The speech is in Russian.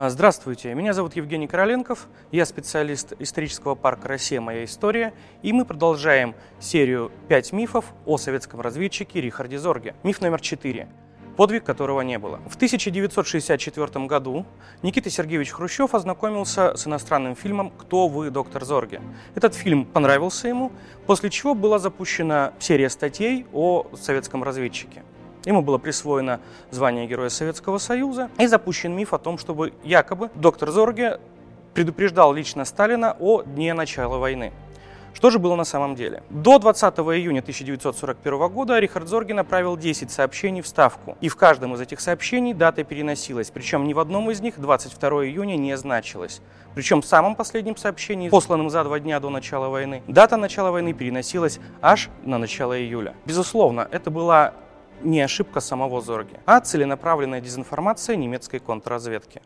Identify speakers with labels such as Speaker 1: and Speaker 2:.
Speaker 1: А, Здравствуйте, меня зовут Евгений Короленков, я специалист исторического парка «Россия. Моя история», и мы продолжаем серию «Пять мифов о советском разведчике Рихарде Зорге». Миф номер четыре, подвиг которого не было. В 1964 году Никита Сергеевич Хрущев ознакомился с иностранным фильмом «Кто вы, доктор Зорге?». Этот фильм понравился ему, после чего была запущена серия статей о советском разведчике. Ему было присвоено звание Героя Советского Союза и запущен миф о том, чтобы якобы доктор Зорге предупреждал лично Сталина о дне начала войны. Что же было на самом деле? До 20 июня 1941 года Рихард Зорге направил 10 сообщений в Ставку. И в каждом из этих сообщений дата переносилась. Причем ни в одном из них 22 июня не значилось. Причем в самом последнем сообщении, посланном за два дня до начала войны, дата начала войны переносилась аж на начало июля. Безусловно, это была не ошибка самого Зорге, а целенаправленная дезинформация немецкой контрразведки.